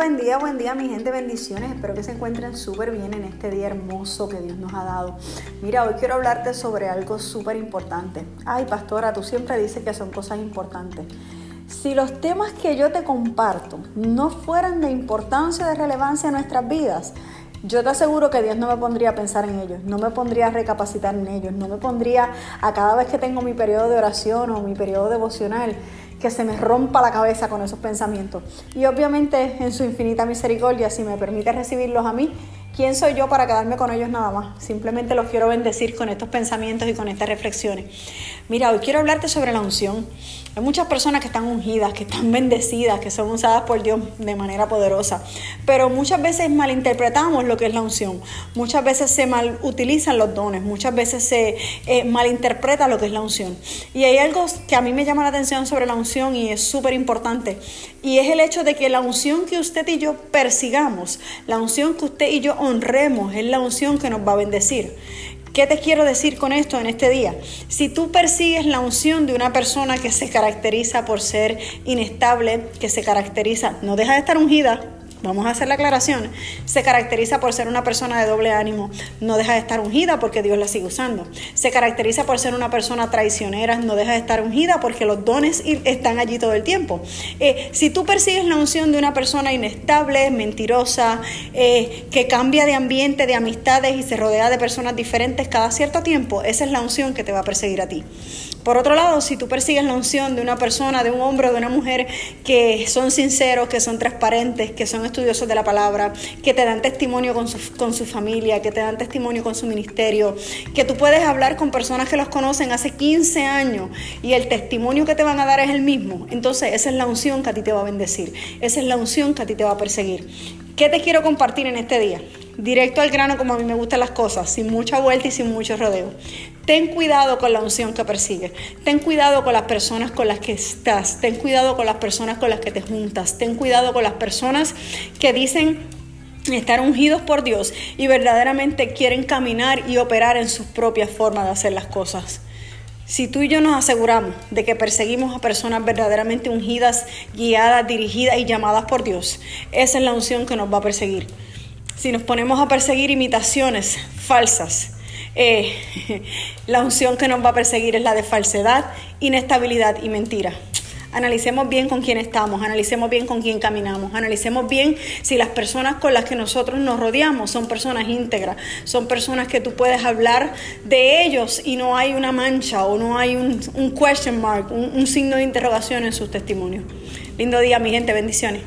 Buen día, buen día mi gente, bendiciones. Espero que se encuentren súper bien en este día hermoso que Dios nos ha dado. Mira, hoy quiero hablarte sobre algo súper importante. Ay, pastora, tú siempre dices que son cosas importantes. Si los temas que yo te comparto no fueran de importancia, de relevancia en nuestras vidas, yo te aseguro que Dios no me pondría a pensar en ellos, no me pondría a recapacitar en ellos, no me pondría a cada vez que tengo mi periodo de oración o mi periodo devocional que se me rompa la cabeza con esos pensamientos. Y obviamente en su infinita misericordia, si me permite recibirlos a mí, ¿quién soy yo para quedarme con ellos nada más? Simplemente los quiero bendecir con estos pensamientos y con estas reflexiones. Mira, hoy quiero hablarte sobre la unción. Hay muchas personas que están ungidas, que están bendecidas, que son usadas por Dios de manera poderosa, pero muchas veces malinterpretamos lo que es la unción. Muchas veces se mal utilizan los dones, muchas veces se eh, malinterpreta lo que es la unción. Y hay algo que a mí me llama la atención sobre la unción y es súper importante, y es el hecho de que la unción que usted y yo persigamos, la unción que usted y yo honremos, es la unción que nos va a bendecir. ¿Qué te quiero decir con esto en este día? Si tú persigues la unción de una persona que se caracteriza por ser inestable, que se caracteriza, no deja de estar ungida, vamos a hacer la aclaración, se caracteriza por ser una persona de doble ánimo, no deja de estar ungida porque Dios la sigue usando. Se caracteriza por ser una persona traicionera, no deja de estar ungida porque los dones están allí todo el tiempo. Eh, si tú persigues la unción de una persona inestable, mentirosa, eh, que cambia de ambiente, de amistades y se rodea de personas diferentes cada cierto tiempo, esa es la unción que te va a perseguir a ti. Por otro lado, si tú persigues la unción de una persona, de un hombre o de una mujer que son sinceros, que son transparentes, que son estudiosos de la palabra, que te dan testimonio con su, con su familia, que te dan testimonio con su ministerio, que tú puedes hablar con personas que los conocen hace 15 años y el testimonio que te van a dar es el mismo, entonces esa es la unción que a ti te va a bendecir, esa es la unción que a ti te va a perseguir. ¿Qué te quiero compartir en este día? Directo al grano como a mí me gustan las cosas, sin mucha vuelta y sin mucho rodeo. Ten cuidado con la unción que persigues. Ten cuidado con las personas con las que estás. Ten cuidado con las personas con las que te juntas. Ten cuidado con las personas que dicen estar ungidos por Dios y verdaderamente quieren caminar y operar en sus propias formas de hacer las cosas. Si tú y yo nos aseguramos de que perseguimos a personas verdaderamente ungidas, guiadas, dirigidas y llamadas por Dios, esa es la unción que nos va a perseguir. Si nos ponemos a perseguir imitaciones falsas, eh, la unción que nos va a perseguir es la de falsedad, inestabilidad y mentira. Analicemos bien con quién estamos, analicemos bien con quién caminamos, analicemos bien si las personas con las que nosotros nos rodeamos son personas íntegras, son personas que tú puedes hablar de ellos y no hay una mancha o no hay un, question mark, un signo de interrogación en sus testimonios. Lindo día, mi gente, bendiciones.